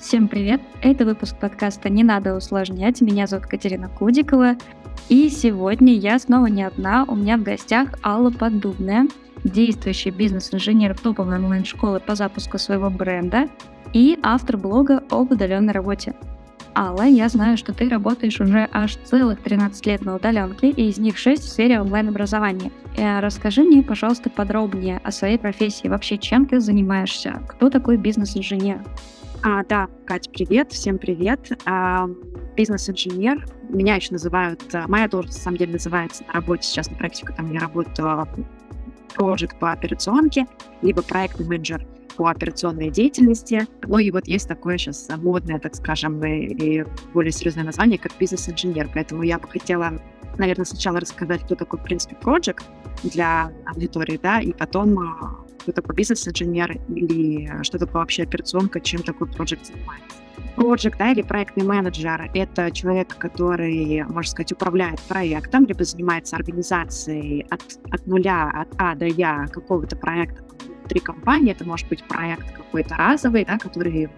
Всем привет! Это выпуск подкаста «Не надо усложнять». Меня зовут Катерина Кудикова. И сегодня я снова не одна. У меня в гостях Алла Поддубная, действующий бизнес-инженер топовой онлайн-школы по запуску своего бренда и автор блога об удаленной работе. Алла, я знаю, что ты работаешь уже аж целых 13 лет на удаленке, и из них 6 в сфере онлайн-образования. Э, расскажи мне, пожалуйста, подробнее о своей профессии. Вообще, чем ты занимаешься? Кто такой бизнес-инженер? А, да, Катя, привет, всем привет. А, бизнес-инженер, меня еще называют, а, моя должность на самом деле называется на работе сейчас на практике, там я работаю проект по операционке, либо проектный менеджер по операционной деятельности. Ну и вот есть такое сейчас модное, так скажем, и, и более серьезное название, как бизнес-инженер. Поэтому я бы хотела, наверное, сначала рассказать, кто такой, в принципе, проект для аудитории, да, и потом а, кто такой бизнес-инженер или что такое вообще операционка, чем такой проект занимается. Проект, да, или проектный менеджер — это человек, который, можно сказать, управляет проектом, либо занимается организацией от, от нуля, от А до Я какого-то проекта внутри компании. Это может быть проект какой-то разовый, да, который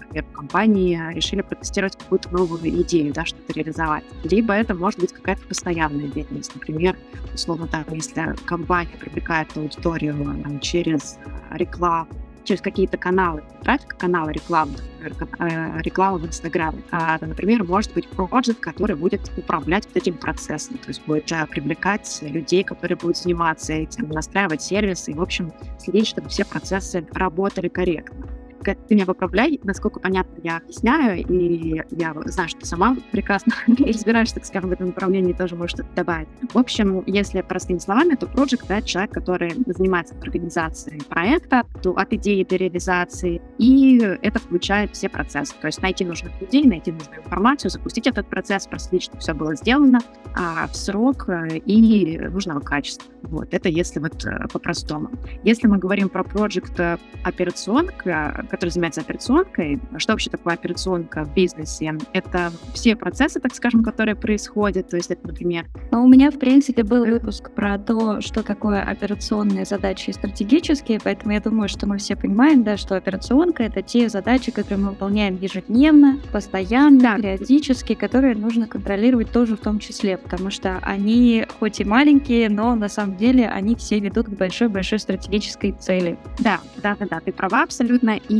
например, компании решили протестировать какую-то новую идею, да, что-то реализовать. Либо это может быть какая-то постоянная деятельность. Например, условно так, если компания привлекает аудиторию там, через рекламу, через какие-то каналы, трафик, каналы рекламы, например, э, в Инстаграме. А, например, может быть проект, который будет управлять вот этим процессом, то есть будет э, привлекать людей, которые будут заниматься этим, настраивать сервисы и, в общем, следить, чтобы все процессы работали корректно ты меня поправляй, насколько понятно я объясняю, и я знаю, что сама прекрасно разбираешься, так скажем, в этом направлении, тоже можешь что-то добавить. В общем, если простыми словами, то проект — это человек, который занимается организацией проекта, то от идеи до реализации, и это включает все процессы. То есть найти нужных людей, найти нужную информацию, запустить этот процесс, проследить, чтобы все было сделано а, в срок э, и нужного качества. Вот, это если вот э, по-простому. Если мы говорим про проект э, операционка, который занимается операционкой. Что вообще такое операционка в бизнесе? Это все процессы, так скажем, которые происходят. То есть это, например... Но у меня, в принципе, был выпуск про то, что такое операционные задачи и стратегические, поэтому я думаю, что мы все понимаем, да, что операционка — это те задачи, которые мы выполняем ежедневно, постоянно, да. периодически, которые нужно контролировать тоже в том числе, потому что они хоть и маленькие, но на самом деле они все ведут к большой-большой стратегической цели. Да, да, да, да, ты права абсолютно. И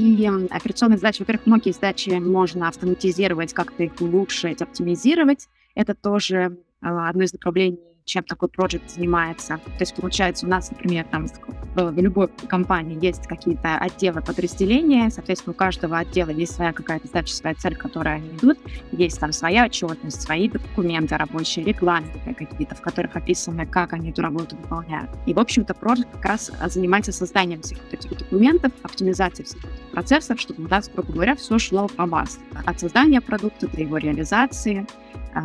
операционные задачи, во-первых, многие задачи можно автоматизировать, как-то их улучшить, оптимизировать. Это тоже а, одно из направлений чем такой проект занимается. То есть, получается, у нас, например, там в любой компании есть какие-то отделы подразделения, соответственно, у каждого отдела есть своя какая-то задача, своя цель, к которой они идут, есть там своя отчетность, свои документы рабочие, регламенты какие-то, в которых описано, как они эту работу выполняют. И, в общем-то, проект как раз занимается созданием всех вот этих документов, оптимизацией всех этих процессов, чтобы у нас, грубо говоря, все шло по маслу. От создания продукта до его реализации э,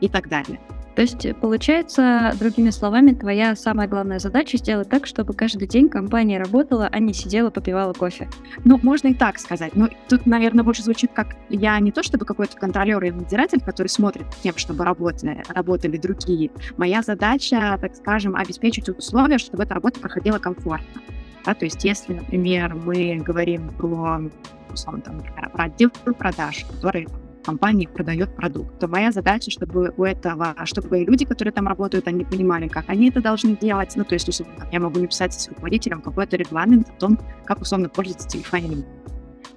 и так далее. То есть, получается, другими словами, твоя самая главная задача сделать так, чтобы каждый день компания работала, а не сидела, попивала кофе. Ну, можно и так сказать. Но тут, наверное, больше звучит как я не то чтобы какой-то контролер или надзиратель, который смотрит тем, чтобы работали, работали другие. Моя задача, так скажем, обеспечить условия, чтобы эта работа проходила комфортно. Да, то есть, если, например, мы говорим про, условно, там, про отдел продаж, который компании продает продукт, то моя задача, чтобы у этого, чтобы люди, которые там работают, они понимали, как они это должны делать. Ну, то есть, условно, я могу написать с руководителем какой-то регламент о том, как условно пользоваться телефоном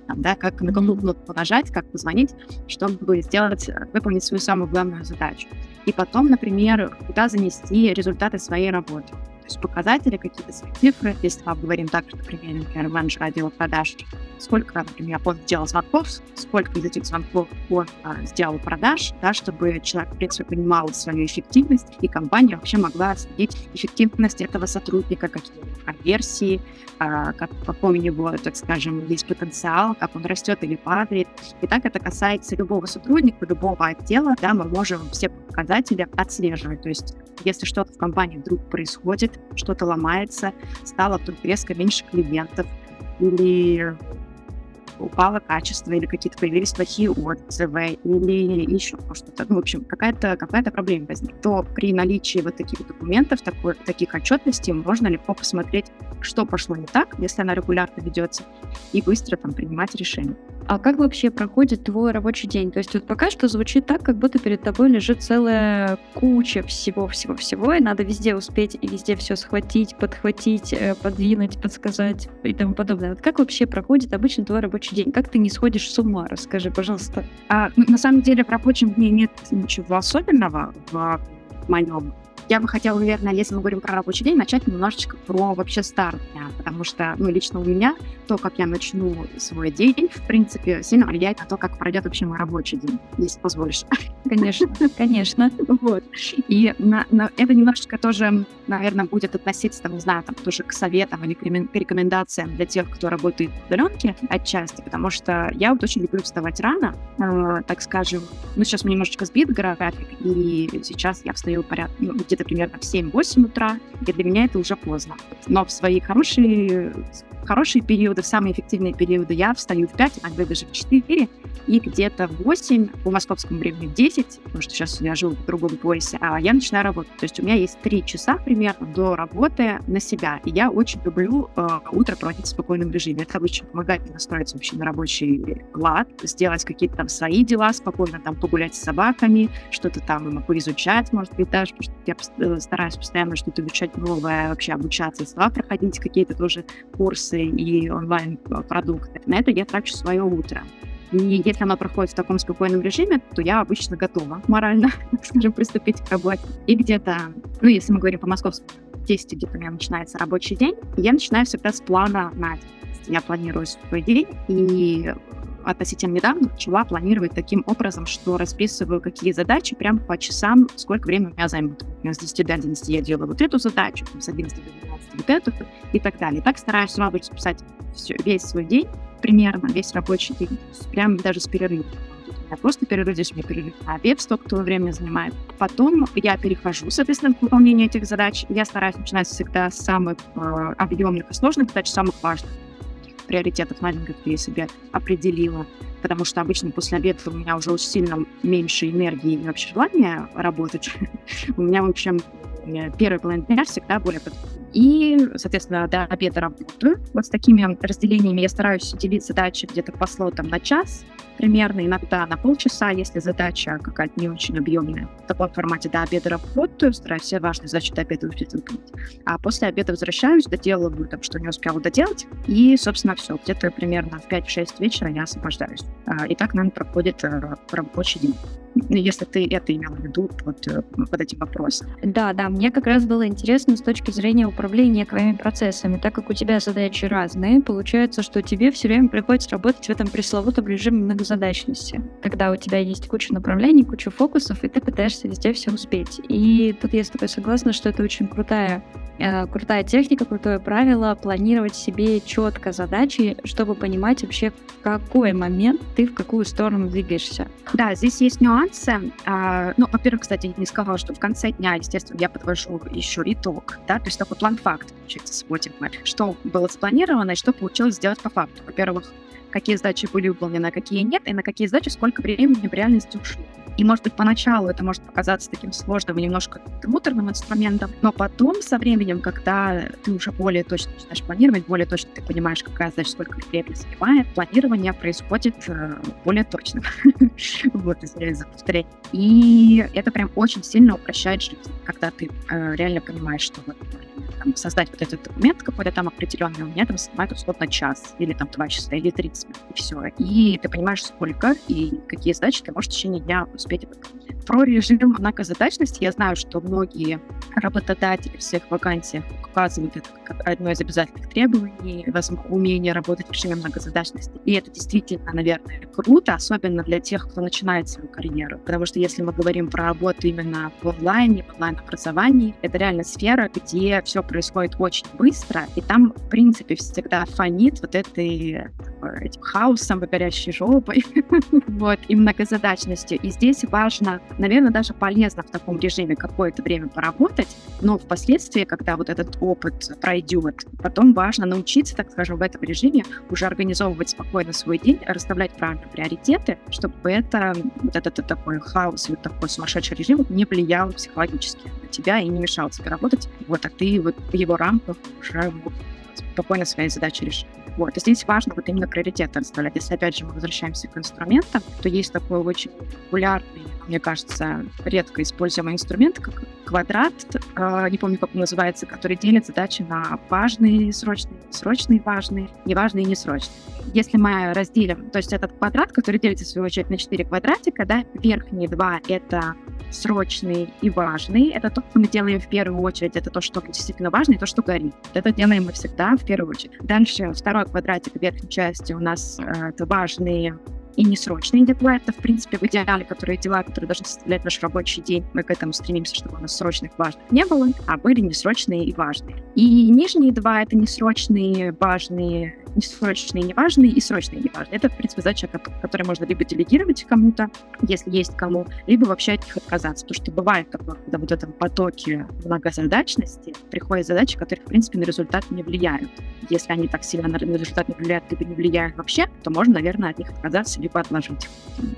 там, да, как на какую кнопку нажать, как позвонить, чтобы сделать, выполнить свою самую главную задачу. И потом, например, куда занести результаты своей работы есть показатели, какие-то свои цифры. Если мы говорим так, что, например, например, менеджер отдела продаж, сколько, например, он сделал звонков, сколько из этих звонков он а, сделал продаж, да, чтобы человек, в принципе, понимал свою эффективность, и компания вообще могла следить эффективность этого сотрудника, какие конверсии, а, как, какой у него, так скажем, есть потенциал, как он растет или падает. И так это касается любого сотрудника, любого отдела, да, мы можем все показатели отслеживать. То есть если что-то в компании вдруг происходит, что-то ломается, стало вдруг резко меньше клиентов, или упало качество или какие-то появились плохие отзывы или еще что-то, ну, в общем, какая-то какая проблема возникла, то при наличии вот таких документов, такой, таких отчетностей можно легко посмотреть, что пошло не так, если она регулярно ведется, и быстро там принимать решения. А как вообще проходит твой рабочий день? То есть вот пока что звучит так, как будто перед тобой лежит целая куча всего-всего-всего, и надо везде успеть и везде все схватить, подхватить, э, подвинуть, подсказать и тому подобное. Вот как вообще проходит обычно твой рабочий день? Как ты не сходишь с ума? Расскажи, пожалуйста. А, ну, на самом деле в рабочем дне нет ничего особенного в моем я бы хотела, наверное, если мы говорим про рабочий день, начать немножечко про вообще старт дня, потому что, ну, лично у меня то, как я начну свой день, в принципе, сильно влияет на то, как пройдет вообще мой рабочий день, если позволишь. Конечно, конечно. Вот. И на, на, это немножечко тоже, наверное, будет относиться, там, не знаю, там, тоже к советам или к рекомендациям для тех, кто работает в удаленке отчасти, потому что я вот очень люблю вставать рано, э, так скажем, ну, сейчас мы немножечко сбит график, и сейчас я встаю порядка, ну, где-то примерно в 7-8 утра, и для меня это уже поздно. Но в свои хорошие хорошие периоды, в самые эффективные периоды я встаю в 5, иногда даже в 4, и где-то в 8, по московскому времени в 10, потому что сейчас я живу в другом поясе, а я начинаю работать. То есть у меня есть 3 часа примерно до работы на себя, и я очень люблю э, утро проводить в спокойном режиме. Это обычно помогает мне настроиться вообще на рабочий лад, сделать какие-то там свои дела спокойно, там погулять с собаками, что-то там могу изучать, может быть, даже, потому что я э, стараюсь постоянно что-то изучать новое, вообще обучаться, слова проходить какие-то тоже курсы, курсы и онлайн-продукты. На это я трачу свое утро. И если оно проходит в таком спокойном режиме, то я обычно готова морально, скажем, приступить к работе. И где-то, ну, если мы говорим по московскому 10 где-то у меня начинается рабочий день, я начинаю всегда с плана на день. Я планирую свой день, и относительно недавно начала планировать таким образом, что расписываю, какие задачи прямо по часам, сколько времени у меня займут. С 10 до 11 я делаю вот эту задачу, с 11 до 12 вот эту и так далее. Так стараюсь сразу записать все, весь свой день, примерно весь рабочий день, прямо даже с перерывом. Я просто перерыв, здесь у меня перерыв на обед, столько того времени занимает. Потом я перехожу, соответственно, к выполнению этих задач. Я стараюсь начинать всегда с самых э, объемных и сложных задач, самых важных приоритетов маленьких я себе определила, потому что обычно после обеда у меня уже очень сильно меньше энергии и вообще желания работать. у меня, в общем, первый половина дня всегда более и, соответственно, до обеда работаю. Вот с такими разделениями я стараюсь делить задачи где-то по слотам на час, примерно, иногда на полчаса, если задача какая-то не очень объемная. В таком формате до обеда работаю, стараюсь все важные задачи до обеда успеть выполнить. А после обеда возвращаюсь, доделываю там, что не успела доделать, и, собственно, все. Где-то примерно в 5-6 вечера я освобождаюсь. А, и так, наверное, проходит э, рабочий день если ты это имел в виду вот, э, под этим вопросом. Да, да, мне как раз было интересно с точки зрения управления твоими процессами. Так как у тебя задачи разные, получается, что тебе все время приходится работать в этом пресловутом режиме многозадачности, когда у тебя есть куча направлений, куча фокусов, и ты пытаешься везде все успеть. И тут я с тобой согласна, что это очень крутая Э, крутая техника, крутое правило планировать себе четко задачи, чтобы понимать вообще, в какой момент ты в какую сторону двигаешься. Да, здесь есть нюансы. А, ну, во-первых, кстати, не сказала, что в конце дня, естественно, я подвожу еще итог, да, то есть такой план факт, получается, сводим мы, что было спланировано и что получилось сделать по факту. Во-первых, какие задачи были выполнены, а какие нет, и на какие задачи сколько времени в реальности ушло. И, может быть, поначалу это может показаться таким сложным и немножко муторным инструментом, но потом, со временем, когда ты уже более точно начинаешь планировать, более точно ты понимаешь, какая задача сколько времени занимает, планирование происходит э, более точно. Вот, извиняюсь за повторение. И это прям очень сильно упрощает жизнь, когда ты э, реально понимаешь, что вот там, создать вот этот документ какой-то там определенный, у меня там занимает условно час, или там два часа, или 30 минут, и все. И ты понимаешь, сколько и какие задачи ты можешь в течение дня успеть выполнить. Про режим многозадачности я знаю, что многие работодатели в своих вакансиях указывают это как одно из обязательных требований, умение работать в режиме многозадачности. И это действительно, наверное, круто, особенно для тех, кто начинает свою карьеру. Потому что если мы говорим про работу именно в онлайне, в онлайн-образовании, это реально сфера, где все происходит очень быстро, и там, в принципе, всегда фонит вот этой этим хаосом и жопой, вот, и многозадачностью. И здесь важно, наверное, даже полезно в таком режиме какое-то время поработать, но впоследствии, когда вот этот опыт пройдет, потом важно научиться, так скажем, в этом режиме уже организовывать спокойно свой день, расставлять правильно приоритеты, чтобы это, вот этот такой хаос, вот такой сумасшедший режим не влиял психологически на тебя и не мешал тебе работать. Вот, а ты вот в его рамках уже спокойно свои задачи решить. Вот. И здесь важно вот именно приоритеты расставлять. Если, опять же, мы возвращаемся к инструментам, то есть такой очень популярный, мне кажется, редко используемый инструмент, как квадрат, э, не помню, как он называется, который делит задачи на важные, срочные, срочные, важные, неважные несрочные. Если мы разделим, то есть этот квадрат, который делится, в свою очередь, на 4 квадратика, да, верхние два — это срочный и важный. Это то, что мы делаем в первую очередь. Это то, что действительно важно, и то, что горит. Это делаем мы всегда в первую очередь. Дальше второй квадратик верхней части у нас э, это важные и несрочные дела. Это, в принципе, в идеале, которые дела, которые должны составлять наш рабочий день. Мы к этому стремимся, чтобы у нас срочных важных не было, а были несрочные и важные. И нижние два — это несрочные, важные несрочные неважные, и срочные неважные. Это, в принципе, задача, которую можно либо делегировать кому-то, если есть кому, либо вообще от них отказаться. Потому что бывает такое, когда вот в этом потоке многозадачности приходят задачи, которые, в принципе, на результат не влияют. Если они так сильно на результат не влияют, либо не влияют вообще, то можно, наверное, от них отказаться, либо отложить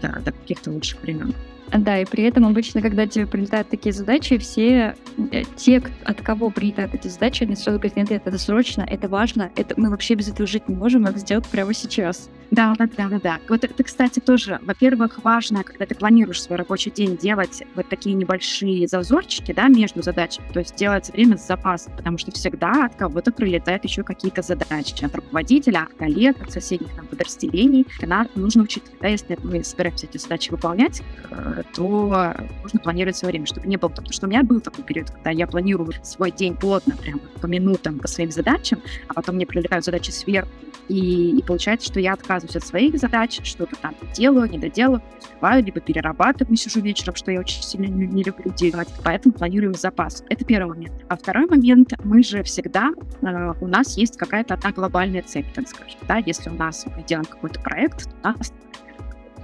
до, до каких-то лучших времен. Да, и при этом обычно, когда тебе прилетают такие задачи, все э, те, от кого прилетают эти задачи, они сразу говорят, нет, это срочно, это важно, это мы вообще без этого жить не можем, надо сделать прямо сейчас. Да, да, да, да, да. Вот это, кстати, тоже, во-первых, важно, когда ты планируешь свой рабочий день, делать вот такие небольшие зазорчики, да, между задачами, то есть делать время с запасом, потому что всегда от кого-то прилетают еще какие-то задачи, от руководителя, от коллег, от соседних там, подразделений. Надо, нужно учитывать, да, если мы собираемся эти задачи выполнять, э, то нужно планировать свое время, чтобы не было, потому что у меня был такой период, когда я планирую свой день плотно, прямо по минутам, по своим задачам, а потом мне прилетают задачи сверху, и, и получается, что я отказываюсь от своих задач, что-то там делаю, не доделаю, успеваю, либо перерабатываю, сижу вечером, что я очень сильно не, не люблю делать, поэтому планирую запас. Это первый момент. А второй момент, мы же всегда, э, у нас есть какая-то одна глобальная цель, так скажем, да, если у нас мы делаем какой-то проект, у нас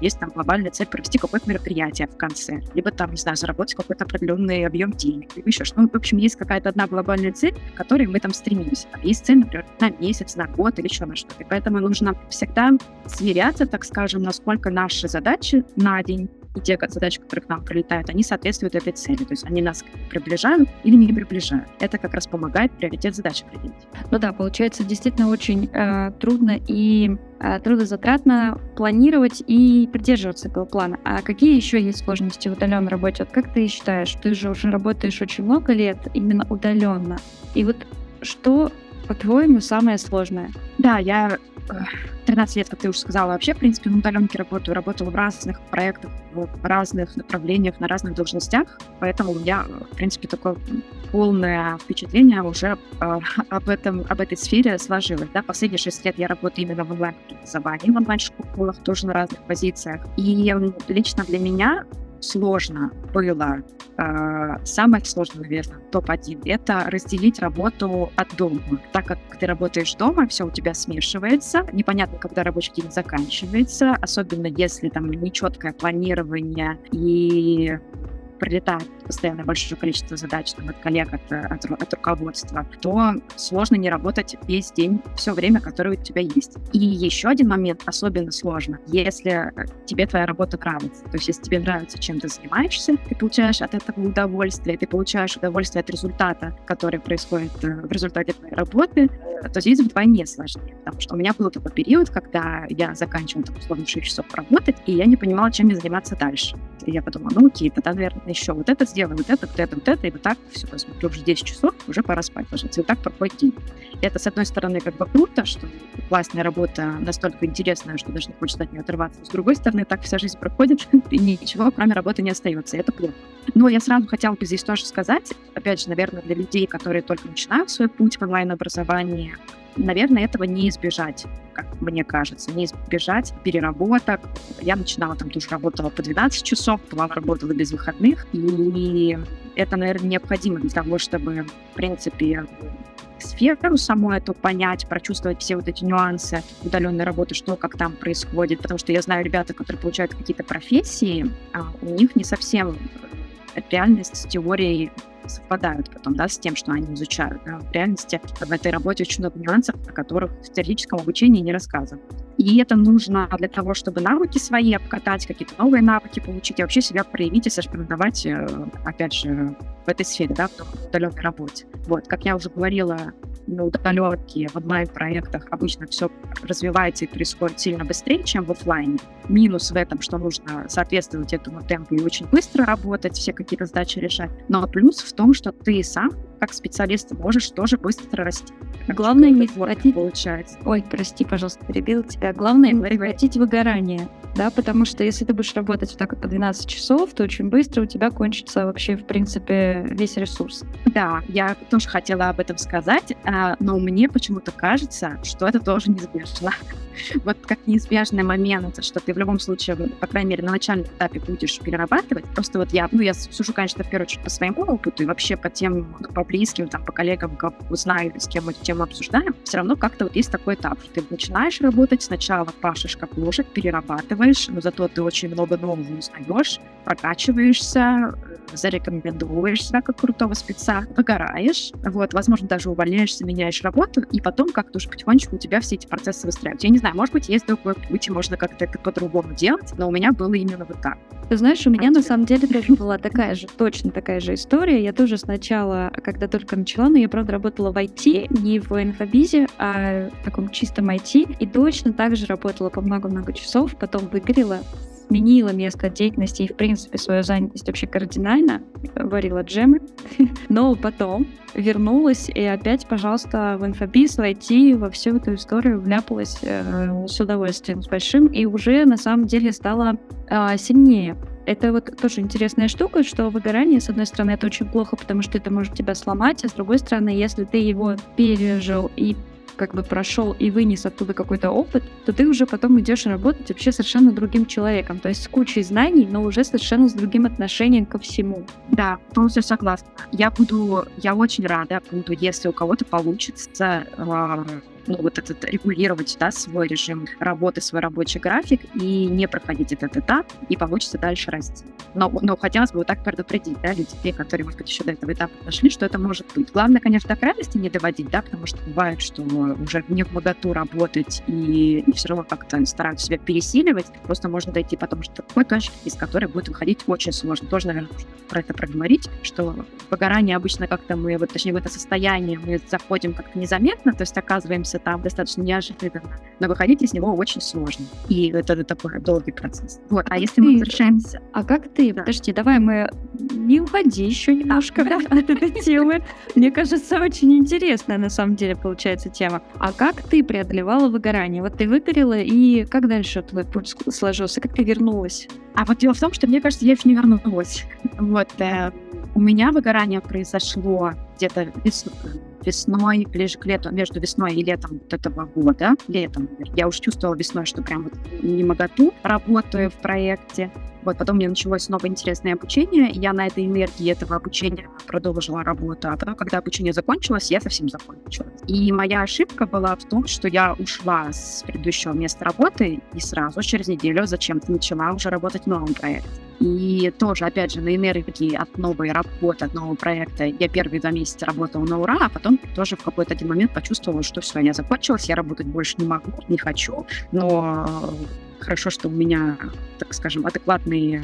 есть там глобальная цель провести какое-то мероприятие в конце, либо там, не знаю, заработать какой-то определенный объем денег, либо еще что. Ну, в общем, есть какая-то одна глобальная цель, к которой мы там стремимся. Есть цель, например, на месяц, на год или еще на что-то. Поэтому нужно всегда сверяться, так скажем, насколько наши задачи на день и те задачи, которые к нам прилетают, они соответствуют этой цели. То есть они нас приближают или не приближают. Это как раз помогает приоритет задач определить. Ну да, получается действительно очень э, трудно и э, трудозатратно планировать и придерживаться этого плана. А какие еще есть сложности в удаленной работе? Вот как ты считаешь, ты же уже работаешь очень много лет именно удаленно. И вот что, по-твоему, самое сложное? Да, я 13 лет, как ты уже сказала, вообще, в принципе, на удаленке работаю, работала в разных проектах, в разных направлениях, на разных должностях, поэтому у меня, в принципе, такое полное впечатление уже э, об, этом, об этой сфере сложилось. Да? Последние 6 лет я работаю именно в онлайн-образовании, в онлайн-школах, тоже на разных позициях. И лично для меня сложно было, самое сложное, наверное, топ-1, это разделить работу от дома. Так как ты работаешь дома, все у тебя смешивается, непонятно, когда рабочий день заканчивается, особенно если там нечеткое планирование и прилетает постоянно большое количество задач там, от коллег, от, от, от руководства, то сложно не работать весь день, все время, которое у тебя есть. И еще один момент особенно сложно, если тебе твоя работа нравится. То есть если тебе нравится, чем ты занимаешься, ты получаешь от этого удовольствие, ты получаешь удовольствие от результата, который происходит э, в результате твоей работы, то здесь вдвойне сложнее. Потому что у меня был такой период, когда я заканчивала, там, условно, 6 часов работать, и я не понимала, чем мне заниматься дальше. И я подумала, ну окей, тогда, наверное, еще вот это сделаю, вот это, вот это, вот это, и вот так, все, посмотрю, уже 10 часов, уже пора спать ложиться. И вот так проходит день. Это, с одной стороны, как бы круто, что классная работа настолько интересная, что даже не хочется от нее отрываться. С другой стороны, так вся жизнь проходит, и ничего, кроме работы, не остается. И это плохо. Но я сразу хотела бы здесь тоже сказать, опять же, наверное, для людей, которые только начинают свой путь в онлайн-образовании, наверное, этого не избежать, мне кажется, не избежать переработок. Я начинала там тоже работала по 12 часов, была работала без выходных, и это, наверное, необходимо для того, чтобы, в принципе, сферу саму эту понять, прочувствовать все вот эти нюансы удаленной работы, что как там происходит, потому что я знаю ребята, которые получают какие-то профессии, а у них не совсем реальность с теорией совпадают потом, да, с тем, что они изучают. Да. В реальности в этой работе очень много нюансов, о которых в теоретическом обучении не рассказывают. И это нужно для того, чтобы навыки свои обкатать, какие-то новые навыки получить и вообще себя проявить и соревновать, э, опять же, в этой сфере, да, в удаленной работе. Вот, как я уже говорила, на удаленке, в онлайн-проектах обычно все развивается и происходит сильно быстрее, чем в офлайне. Минус в этом, что нужно соответствовать этому темпу и очень быстро работать, все какие-то задачи решать. Но плюс в том, что ты сам как специалист можешь тоже быстро расти. Главное не хватить... Получается. Ой, прости, пожалуйста, перебил тебя. Главное не хватить выгорание, да, потому что если ты будешь работать вот так вот по 12 часов, то очень быстро у тебя кончится вообще, в принципе, весь ресурс. Да, я тоже хотела об этом сказать, а, но мне почему-то кажется, что это тоже неизбежно. Вот как неизбежный момент, что ты в любом случае, по крайней мере, на начальном этапе будешь перерабатывать. Просто вот я, ну, я сужу, конечно, в первую очередь по своему опыту и вообще по тем, по близким, там, по коллегам, как знаю, с кем мы эту тему обсуждаем, все равно как-то вот есть такой этап, что ты начинаешь работать, сначала пашешь как лошадь, перерабатываешь, но зато ты очень много нового узнаешь, прокачиваешься, зарекомендуешь себя как крутого спеца, выгораешь, вот, возможно, даже увольняешься, меняешь работу, и потом как-то уже потихонечку у тебя все эти процессы выстраиваются. Я не знаю, может быть, есть другой путь, и можно как-то это по-другому делать, но у меня было именно вот так. Ты знаешь, у меня на самом деле тоже была такая же, точно такая же история. Я тоже сначала, когда только начала, но я, правда, работала в IT, не в инфобизе, а в таком чистом IT, и точно так же работала по много-много часов, потом выгорела, сменила место деятельности и, в принципе, свою занятость вообще кардинально, варила джемы, но потом вернулась и опять, пожалуйста, в инфобиз войти во всю эту историю вляпалась э, с удовольствием, с большим, и уже на самом деле стала э, сильнее. Это вот тоже интересная штука, что выгорание, с одной стороны, это очень плохо, потому что это может тебя сломать, а с другой стороны, если ты его пережил и как бы прошел и вынес оттуда какой-то опыт, то ты уже потом идешь работать вообще совершенно другим человеком. То есть с кучей знаний, но уже совершенно с другим отношением ко всему. Да, полностью согласна. Я буду, я очень рада буду, если у кого-то получится а, ну, вот этот регулировать, да, свой режим работы, свой рабочий график и не проходить этот этап, и получится дальше расти. Но, но хотелось бы вот так предупредить, да, людей, которые, может быть, еще до этого этапа дошли, что это может быть. Главное, конечно, до крайности не доводить, да, потому что бывает, что уже не в моготу работать и, и все равно как-то стараются себя пересиливать, просто можно дойти потом что такой точки, из которой будет выходить очень сложно. Тоже, наверное, про это проговорить, что выгорание обычно как-то мы, вот, точнее, в это состояние мы заходим как-то незаметно, то есть оказываемся находится там достаточно неожиданно, но выходить из него очень сложно. И это такой долгий процесс. Вот. А, а если ты... мы возвращаемся... А как ты? Да. Подожди, давай мы... Не уходи еще немножко да. от этой темы. Мне кажется, очень интересная на самом деле получается тема. А как ты преодолевала выгорание? Вот ты выгорела, и как дальше твой путь сложился? Как ты вернулась? А вот дело в том, что мне кажется, я еще не вернулась. Вот. Э, у меня выгорание произошло где-то весной, ближе к лету, между весной и летом вот этого года, летом, я уже чувствовала весной, что прям вот не моготу, работаю в проекте, вот, потом мне началось новое интересное обучение, я на этой энергии этого обучения продолжила работу, а потом, когда обучение закончилось, я совсем закончила. И моя ошибка была в том, что я ушла с предыдущего места работы и сразу через неделю зачем-то начала уже работать в новом проекте. И тоже, опять же, на энергии от новой работы, от нового проекта я первые два месяца работала на ура, а потом тоже в какой-то один момент почувствовала, что все, я закончилась, я работать больше не могу, не хочу. Но хорошо, что у меня, так скажем, адекватные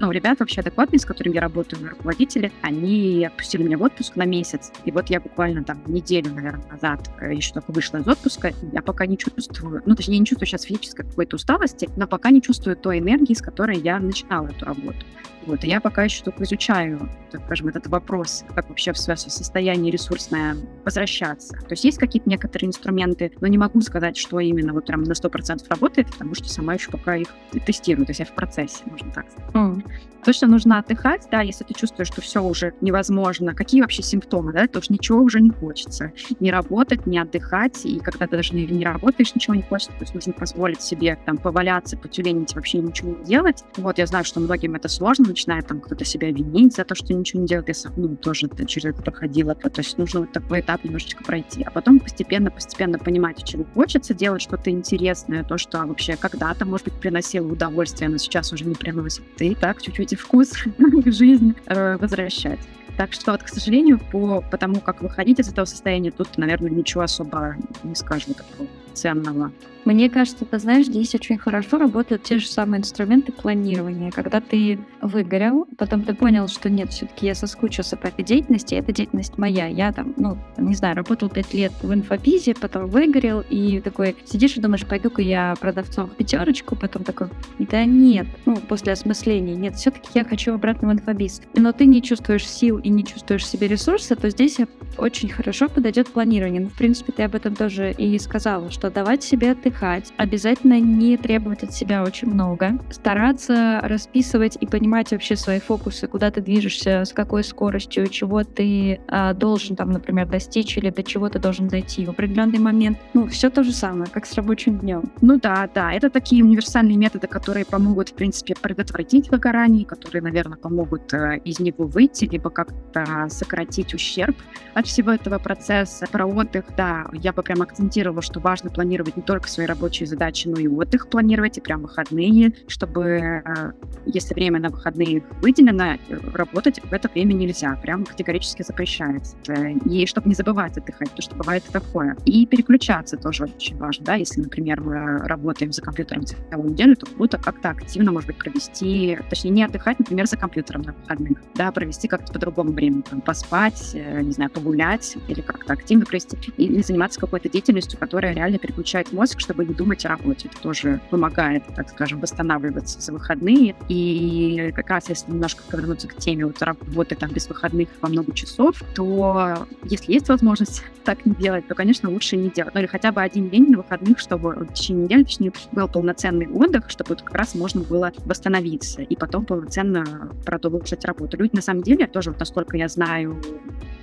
ну, ребята вообще адекватные, с которыми я работаю, руководители, они отпустили меня в отпуск на месяц. И вот я буквально там неделю, наверное, назад э, еще только вышла из отпуска. Я пока не чувствую, ну, точнее, не чувствую сейчас физической какой-то усталости, но пока не чувствую той энергии, с которой я начинала эту работу. Вот, и я пока еще только изучаю, так скажем, этот вопрос, как вообще в свое состояние ресурсное возвращаться. То есть есть какие-то некоторые инструменты, но не могу сказать, что именно вот прям на 100% работает, потому что сама сама еще пока их тестирую, то есть я в процессе, можно так сказать. Mm. Точно нужно отдыхать, да, если ты чувствуешь, что все уже невозможно. Какие вообще симптомы, да? То, что ничего уже не хочется. Не работать, не отдыхать, и когда ты даже не, не работаешь, ничего не хочется, то есть нужно позволить себе там поваляться, потюленить, вообще ничего не делать. Вот я знаю, что многим это сложно, начинает там кто-то себя винить за то, что ничего не делает. Я ну, тоже через это проходила. То есть нужно вот такой этап немножечко пройти. А потом постепенно-постепенно понимать, чего хочется, делать что-то интересное, то, что вообще когда-то, может быть, приносило удовольствие, но сейчас уже не приносит. Ты так чуть-чуть и вкус в жизнь э, возвращать. Так что, вот, к сожалению, по, по тому, как выходить из этого состояния, тут, наверное, ничего особо не скажу такого ценного. Мне кажется, ты знаешь, здесь очень хорошо работают те же самые инструменты планирования. Когда ты выгорел, потом ты понял, что нет, все-таки я соскучился по этой деятельности, эта деятельность моя. Я там, ну, не знаю, работал пять лет в инфобизе, потом выгорел, и такой сидишь и думаешь, пойду-ка я продавцом в пятерочку, потом такой, да нет, ну, после осмысления, нет, все-таки я хочу обратно в инфобиз. Но ты не чувствуешь сил и не чувствуешь себе ресурса, то здесь очень хорошо подойдет планирование. Ну, в принципе, ты об этом тоже и сказала, что давать себе отдыхать, обязательно не требовать от себя очень много, стараться расписывать и понимать вообще свои фокусы, куда ты движешься, с какой скоростью, чего ты а, должен там, например, достичь или до чего ты должен дойти в определенный момент. Ну, все то же самое, как с рабочим днем. Ну да, да, это такие универсальные методы, которые помогут, в принципе, предотвратить выгорание, которые, наверное, помогут э, из него выйти, либо как-то сократить ущерб от всего этого процесса. Про отдых, да, я бы прям акцентировала, что важно планировать не только свои рабочие задачи, но и отдых планировать, и прям выходные, чтобы, э, если время на выходные выделено, э, работать в это время нельзя, прям категорически запрещается. И чтобы не забывать отдыхать, потому что бывает такое. И переключаться тоже очень важно, да, если, например, мы работаем за компьютером целую неделю, то круто как-то активно, может быть, провести, точнее, не отдыхать, например, за компьютером на выходных, да, провести как-то по-другому время, там, поспать, э, не знаю, погулять или как-то активно провести, или заниматься какой-то деятельностью, которая реально переключает мозг, чтобы не думать о работе. Это тоже помогает, так скажем, восстанавливаться за выходные. И как раз если немножко вернуться к теме вот работы там без выходных во много часов, то если есть возможность так не делать, то, конечно, лучше не делать. Ну или хотя бы один день на выходных, чтобы в течение недели, точнее, был полноценный отдых, чтобы вот как раз можно было восстановиться и потом полноценно продолжить работу. Люди, на самом деле, тоже, вот, насколько я знаю,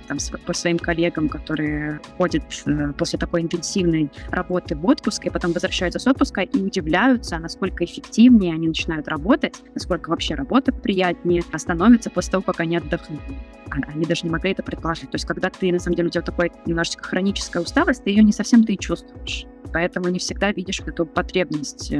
там, по своим коллегам, которые ходят э, после такой интенсивной работы в отпуск и потом возвращаются с отпуска и удивляются, насколько эффективнее они начинают работать, насколько вообще работа приятнее становится после того, как они отдохнули. Они даже не могли это предположить. То есть, когда ты, на самом деле, у тебя такой немножечко хроническая усталость, ты ее не совсем ты и чувствуешь. Поэтому не всегда видишь эту потребность э,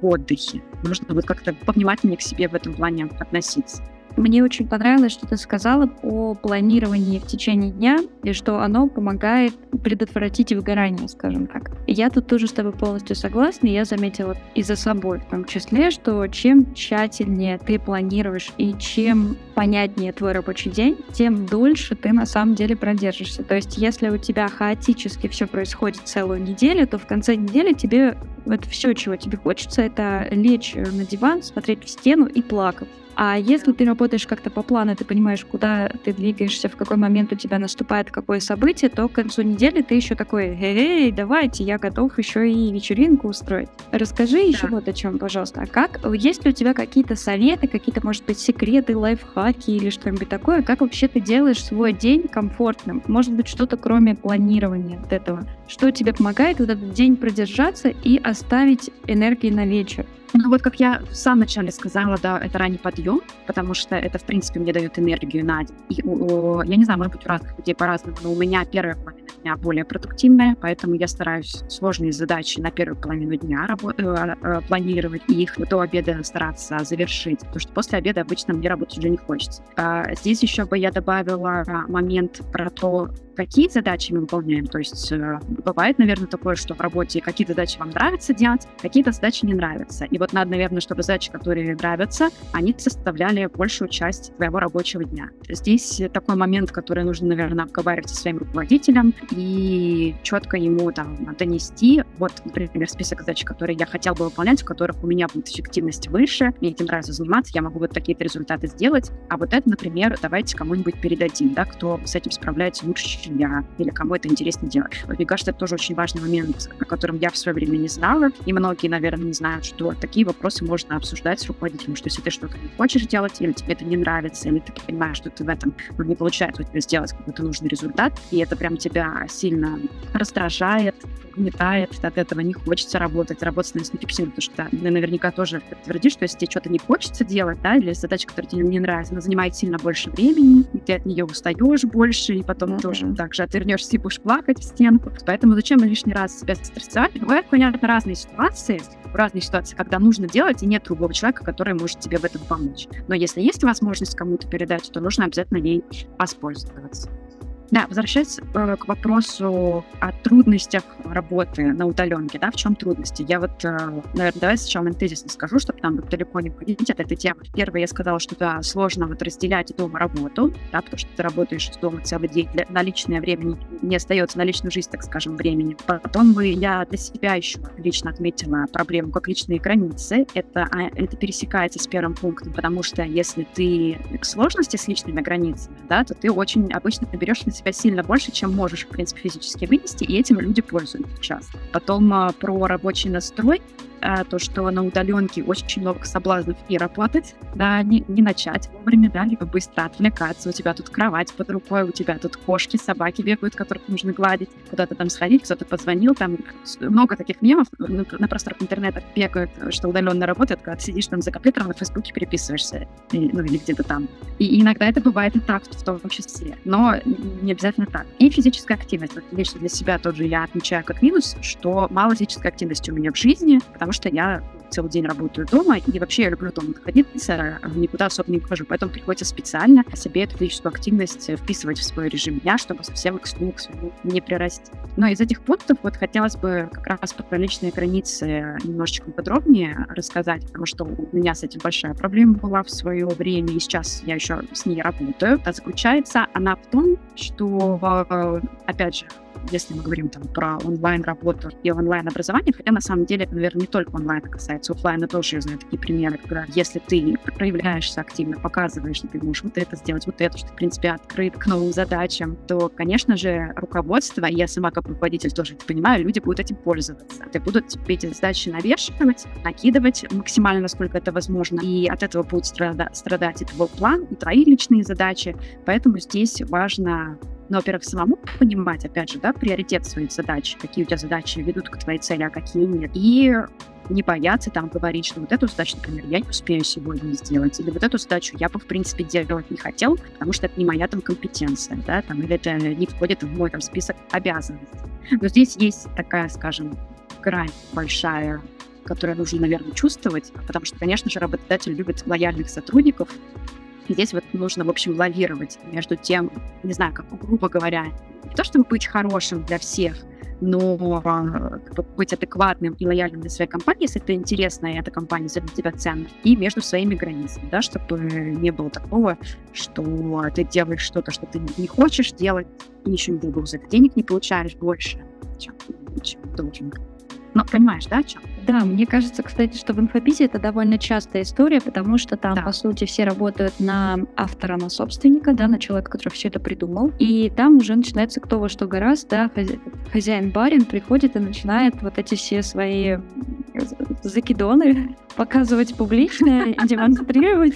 в отдыхе. Нужно вот как-то повнимательнее к себе в этом плане относиться. Мне очень понравилось, что ты сказала о планировании в течение дня, и что оно помогает предотвратить выгорание, скажем так. я тут тоже с тобой полностью согласна, я заметила и за собой в том числе, что чем тщательнее ты планируешь и чем понятнее твой рабочий день, тем дольше ты на самом деле продержишься. То есть если у тебя хаотически все происходит целую неделю, то в конце недели тебе вот все, чего тебе хочется, это лечь на диван, смотреть в стену и плакать. А если ты работаешь как-то по плану, ты понимаешь, куда ты двигаешься, в какой момент у тебя наступает какое событие, то к концу недели ты еще такой, эй, давайте, я готов еще и вечеринку устроить. Расскажи да. еще вот о чем, пожалуйста. А как, есть ли у тебя какие-то советы, какие-то, может быть, секреты, лайфхаки или что-нибудь такое? Как вообще ты делаешь свой день комфортным? Может быть, что-то кроме планирования от этого? Что тебе помогает в этот день продержаться и оставить энергии на вечер? Ну вот как я в самом начале сказала, да, это ранний подъем, потому что это, в принципе, мне дает энергию на день. И, о, я не знаю, может быть, у разных людей по-разному, но у меня первая половина дня более продуктивная, поэтому я стараюсь сложные задачи на первую половину дня работ- э, э, планировать и их до обеда стараться завершить, потому что после обеда обычно мне работать уже не хочется. А здесь еще бы я добавила момент про то, какие задачи мы выполняем. То есть э, бывает, наверное, такое, что в работе какие-то задачи вам нравится делать, какие-то задачи не нравятся. И вот надо, наверное, чтобы задачи, которые нравятся, они составляли большую часть твоего рабочего дня. Здесь такой момент, который нужно, наверное, обговаривать со своим руководителем и четко ему там донести, вот, например, список задач, которые я хотел бы выполнять, в которых у меня будет эффективность выше, мне этим нравится заниматься, я могу вот такие-то результаты сделать, а вот это, например, давайте кому-нибудь передадим, да, кто с этим справляется лучше, чем я, или кому это интересно делать. Вот, мне кажется, это тоже очень важный момент, о котором я в свое время не знала, и многие, наверное, не знают, что такие вопросы можно обсуждать с руководителем, что если ты что-то не хочешь делать, или тебе это не нравится, или ты понимаешь, что ты в этом ну, не получается у тебя сделать какой-то нужный результат, и это прям тебя сильно раздражает, угнетает, от этого не хочется работать, работать с нефиксируем, потому что ты наверняка тоже подтвердишь, что если тебе что-то не хочется делать, да, или задача, которая тебе не нравится, она занимает сильно больше времени, и ты от нее устаешь больше, и потом mm-hmm. тоже так же отвернешься и будешь плакать в стенку. Поэтому зачем лишний раз себя стрессовать? Бывают, понятно, разные ситуации, разные ситуации, когда нужно делать, и нет другого человека, который может тебе в этом помочь. Но если есть возможность кому-то передать, то нужно обязательно ей воспользоваться. Да, возвращаясь э, к вопросу о трудностях работы на удаленке, да, в чем трудности? Я вот, э, наверное, давай сначала тезисно скажу, чтобы там далеко не уходить от этой темы. Первое, я сказала, что да, сложно вот разделять дома работу, да, потому что ты работаешь дома целый день, для, на личное время не остается, на личную жизнь, так скажем, времени. Потом вы, я для себя еще лично отметила проблему, как личные границы. Это, а, это пересекается с первым пунктом, потому что если ты к сложности с личными границами, да, то ты очень обычно берешь на себя сильно больше, чем можешь, в принципе, физически вынести, и этим люди пользуются часто. Потом а, про рабочий настрой а, то, что на удаленке очень много соблазнов и работать, да, не, не начать вовремя, да, либо быстро отвлекаться, у тебя тут кровать под рукой, у тебя тут кошки, собаки бегают, которых нужно гладить, куда-то там сходить, кто-то позвонил, там много таких мемов на, на просторах интернета бегают, что удаленно работает, когда ты сидишь там за компьютером, на Фейсбуке переписываешься, и, ну или где-то там. И иногда это бывает и так, в том числе, но не обязательно так. И физическая активность. Вот лично для себя тоже я отмечаю как минус, что мало физической активности у меня в жизни, потому потому что я целый день работаю дома, и вообще я люблю дома находиться, никуда особо не хожу, поэтому приходится специально себе эту физическую активность вписывать в свой режим дня, чтобы совсем к сну, к своему не прирасти. Но из этих пунктов вот хотелось бы как раз про личные границы немножечко подробнее рассказать, потому что у меня с этим большая проблема была в свое время, и сейчас я еще с ней работаю. А заключается она в том, что, опять же, если мы говорим там про онлайн-работу и онлайн-образование, хотя на самом деле наверное, не только онлайн касается, офлайна тоже, я знаю такие примеры, когда если ты проявляешься активно, показываешь, что ты можешь вот это сделать, вот это, что ты, в принципе, открыт к новым задачам, то, конечно же, руководство, я сама как руководитель тоже это понимаю, люди будут этим пользоваться. Ты будут тебе эти задачи навешивать, накидывать максимально, насколько это возможно, и от этого будет страда- страдать и твой план, и твои личные задачи, поэтому здесь важно но, во-первых, самому понимать, опять же, да, приоритет своих задач, какие у тебя задачи ведут к твоей цели, а какие нет. И не бояться там говорить, что вот эту задачу, например, я не успею сегодня сделать, или вот эту задачу я бы, в принципе, делать не хотел, потому что это не моя там компетенция, да, там, или это не входит в мой там список обязанностей. Но здесь есть такая, скажем, грань большая, которую нужно, наверное, чувствовать, потому что, конечно же, работодатель любит лояльных сотрудников, Здесь вот нужно, в общем, лавировать между тем, не знаю, как грубо говоря, не то чтобы быть хорошим для всех, но а, быть адекватным и лояльным для своей компании, если это интересно, и эта компания для тебя ценна, и между своими границами, да, чтобы не было такого, что ты делаешь что-то, что ты не хочешь делать, и ничего не за это денег не получаешь больше, чем, чем должен. Ну, понимаешь, да, о чем? Да, мне кажется, кстати, что в инфобизе это довольно частая история, потому что там, да. по сути, все работают на автора, на собственника, да, на человека, который все это придумал. И там уже начинается кто во что гораздо, да, хозяин-барин приходит и начинает вот эти все свои закидоны показывать публично и демонстрировать.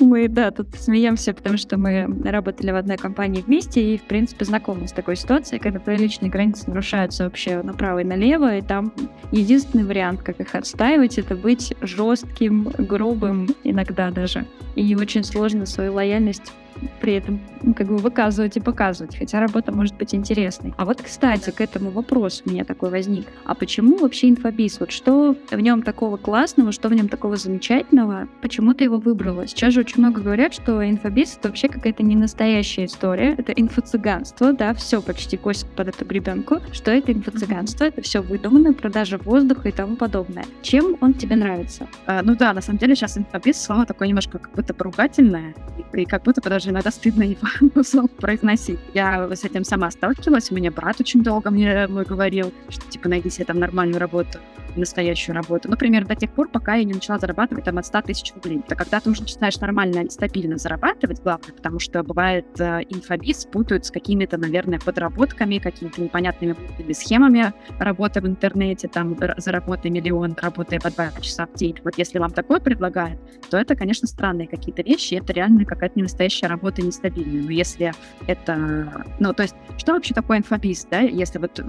Мы, да, тут смеемся, потому что мы работали в одной компании вместе и, в принципе, знакомы с такой ситуацией, когда твои личные границы нарушаются вообще направо и налево, и там единственный вариант, как их отстаивать, это быть жестким, грубым иногда даже. И очень сложно свою лояльность при этом ну, как бы выказывать и показывать, хотя работа может быть интересной. А вот, кстати, к этому вопросу у меня такой возник. А почему вообще инфобиз? Вот что в нем такого классного, что в нем такого замечательного? Почему ты его выбрала? Сейчас же очень много говорят, что инфобиз это вообще какая-то не настоящая история, это инфо-цыганство, да, все почти косит под эту гребенку, что это инфо-цыганство, это все выдуманное, продажа воздуха и тому подобное. Чем он тебе нравится? А, ну да, на самом деле сейчас инфобиз слово такое немножко как будто поругательное, и как будто даже даже иногда стыдно его произносить. Я с этим сама сталкивалась, у меня брат очень долго мне мой говорил, что типа найди себе там нормальную работу настоящую работу. Например, до тех пор, пока я не начала зарабатывать там от 100 тысяч рублей. Это когда ты уже начинаешь нормально, стабильно зарабатывать, главное, потому что бывает э, инфобиз путают с какими-то, наверное, подработками, какими-то непонятными схемами работы в интернете, там, заработай миллион, работая по два часа в день. Вот если вам такое предлагают, то это, конечно, странные какие-то вещи, это реально какая-то не настоящая работа, нестабильная. Но если это... Ну, то есть, что вообще такое инфобиз, да, если вот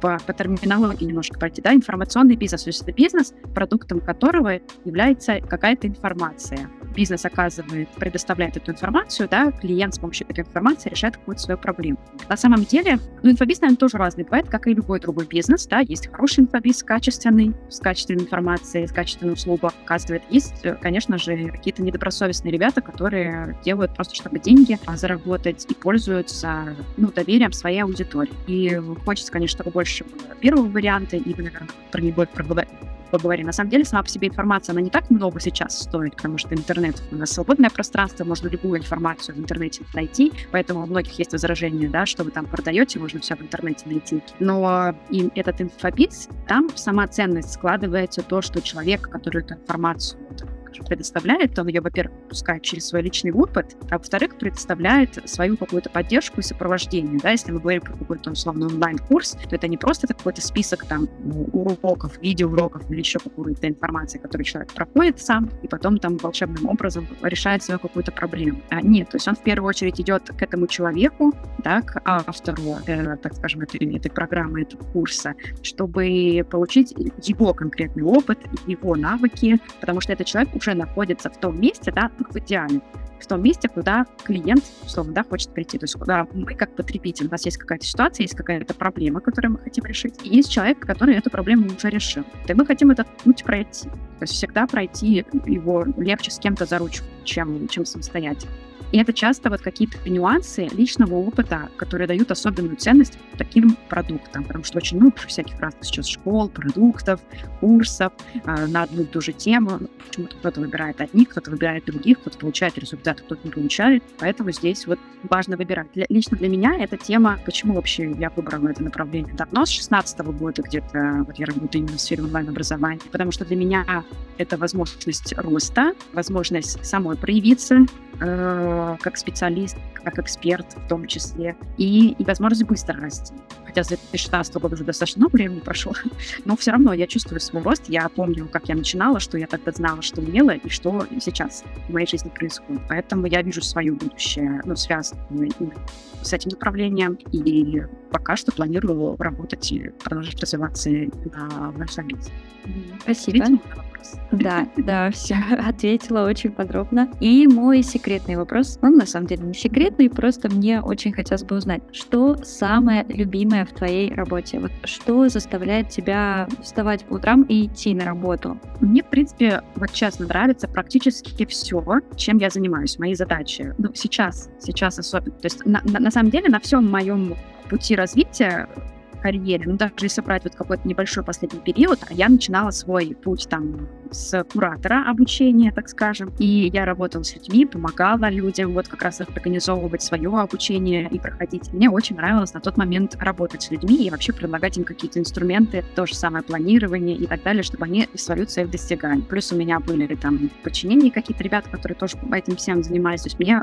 по, по терминологии немножко пройти, да, информационный бизнес, то есть это бизнес, продуктом которого является какая-то информация бизнес оказывает, предоставляет эту информацию, да, клиент с помощью этой информации решает какую-то свою проблему. На самом деле, ну, инфобизнес, наверное, тоже разный бывает, как и любой другой бизнес, да, есть хороший инфобиз, качественный, с качественной информацией, с качественной услугой оказывает. Есть, конечно же, какие-то недобросовестные ребята, которые делают просто, чтобы деньги заработать и пользуются, ну, доверием своей аудитории. И хочется, конечно, чтобы больше первого варианта, и, наверное, про него поговорим. На самом деле, сама по себе информация, она не так много сейчас стоит, потому что интернет у нас свободное пространство, можно любую информацию в интернете найти, поэтому у многих есть возражения, да, что вы там продаете, можно все в интернете найти. Но и этот инфобиз, там сама ценность складывается то, что человек, который эту информацию предоставляет, то он ее, во-первых, пускает через свой личный опыт, а во-вторых, предоставляет свою какую-то поддержку и сопровождение. Да? Если мы говорим про какой-то условно онлайн-курс, то это не просто какой-то список там уроков, видеоуроков или еще какой-то информации, которую человек проходит сам, и потом там волшебным образом решает свою какую-то проблему. А, нет, то есть он в первую очередь идет к этому человеку, да, к автору, э, так скажем, этой, этой программы, этого курса, чтобы получить его конкретный опыт, его навыки, потому что этот человек уже находится в том месте, да, ну, в идеале, в том месте, куда клиент, условно, да, хочет прийти. То есть куда мы, как потребитель, у нас есть какая-то ситуация, есть какая-то проблема, которую мы хотим решить, и есть человек, который эту проблему уже решил. И мы хотим этот путь пройти. То есть всегда пройти его легче с кем-то за ручку, чем, чем самостоятельно. И это часто вот какие-то нюансы личного опыта, которые дают особенную ценность таким продуктам, потому что очень много всяких разных сейчас школ, продуктов, курсов э, на одну и ту же тему. Почему-то кто-то выбирает одних, кто-то выбирает других, кто-то получает результат, кто-то не получает. Поэтому здесь вот важно выбирать. Для, лично для меня эта тема, почему вообще я выбрала это направление давно, с 16 года где-то, вот я работаю именно в сфере онлайн-образования, потому что для меня это возможность роста, возможность самой проявиться, э, как специалист, как эксперт в том числе, и, и возможность быстро расти. Хотя с 2016 года уже достаточно много времени прошло, но все равно я чувствую свой рост, я помню, как я начинала, что я тогда знала, что умела, и что сейчас в моей жизни происходит. Поэтому я вижу свое будущее, ну, связанное с этим направлением, и пока что планирую работать и продолжать развиваться на, в нашем Спасибо. Видимо, да, да, все ответила очень подробно. И мой секретный вопрос, он на самом деле не секретный, просто мне очень хотелось бы узнать, что самое любимое в твоей работе? Вот что заставляет тебя вставать по утрам и идти на работу? Мне, в принципе, вот честно нравится практически все, чем я занимаюсь, мои задачи. Ну, сейчас, сейчас особенно. То есть, на, на, на самом деле, на всем моем пути развития карьере, ну, даже если брать вот какой-то небольшой последний период, а я начинала свой путь там с куратора обучения, так скажем, и я работала с людьми, помогала людям вот как раз организовывать свое обучение и проходить. Мне очень нравилось на тот момент работать с людьми и вообще предлагать им какие-то инструменты, то же самое планирование и так далее, чтобы они свою цель достигали. Плюс у меня были там подчинения какие-то ребята, которые тоже этим всем занимались. То есть мне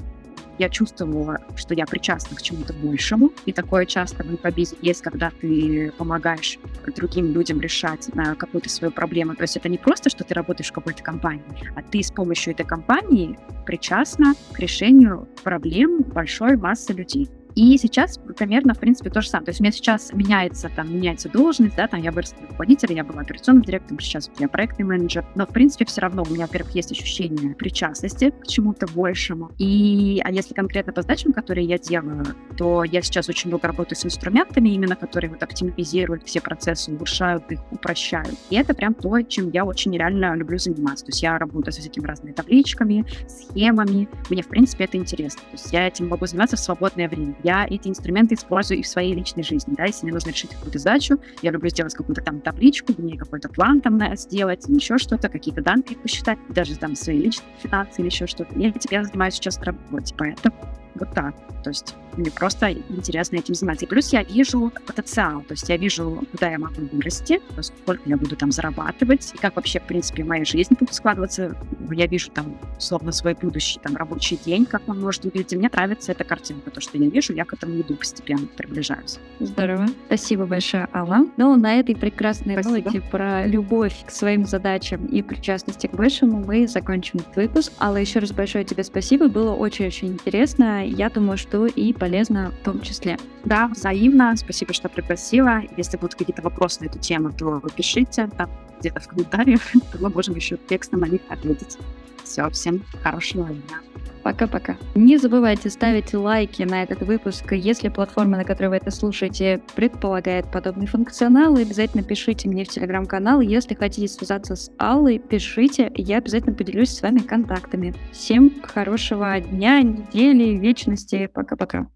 я чувствовала, что я причастна к чему-то большему. И такое часто в инфобизе есть, когда ты помогаешь другим людям решать на какую-то свою проблему. То есть это не просто, что ты работаешь в какой-то компании, а ты с помощью этой компании причастна к решению проблем большой массы людей. И сейчас примерно, в принципе, то же самое. То есть у меня сейчас меняется, там, меняется должность, да, там я выросла руководителем, я была операционным директором, сейчас я проектный менеджер. Но, в принципе, все равно у меня, во-первых, есть ощущение причастности к чему-то большему. И, а если конкретно по задачам, которые я делаю, то я сейчас очень много работаю с инструментами, именно которые вот оптимизируют все процессы, улучшают их, упрощают. И это прям то, чем я очень реально люблю заниматься. То есть я работаю с этими разными табличками, схемами. Мне, в принципе, это интересно. То есть я этим могу заниматься в свободное время я эти инструменты использую и в своей личной жизни, да, если мне нужно решить какую-то задачу, я люблю сделать какую-то там табличку, мне какой-то план там сделать, еще что-то, какие-то данные посчитать, даже там свои личные финансы или еще что-то. Я этим я занимаюсь сейчас на работе, поэтому вот так. То есть мне просто интересно этим заниматься. И плюс я вижу потенциал, то есть я вижу, куда я могу вырасти, сколько я буду там зарабатывать, и как вообще, в принципе, моя жизнь будет складываться. Я вижу там, условно, свой будущий там рабочий день, как он может выглядеть. И мне нравится эта картинка, то, что я вижу, я к этому иду постепенно, приближаюсь. Здорово. Спасибо большое, Алла. Ну, на этой прекрасной Спасибо. ноте про любовь к своим задачам и причастности к большему мы закончим этот выпуск. Алла, еще раз большое тебе спасибо, было очень-очень интересно. Я думаю, что и полезно в том числе. Да, взаимно. Спасибо, что пригласила. Если будут какие-то вопросы на эту тему, то пишите там где-то в комментариях, то мы можем еще текстом на них ответить. Все, всем хорошего дня. Пока-пока. Не забывайте ставить лайки на этот выпуск, если платформа, на которой вы это слушаете, предполагает подобный функционал. Обязательно пишите мне в телеграм-канал. Если хотите связаться с Аллой, пишите, я обязательно поделюсь с вами контактами. Всем хорошего дня, недели, вечности. Пока-пока.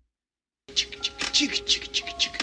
Чик-чик-чик-чик.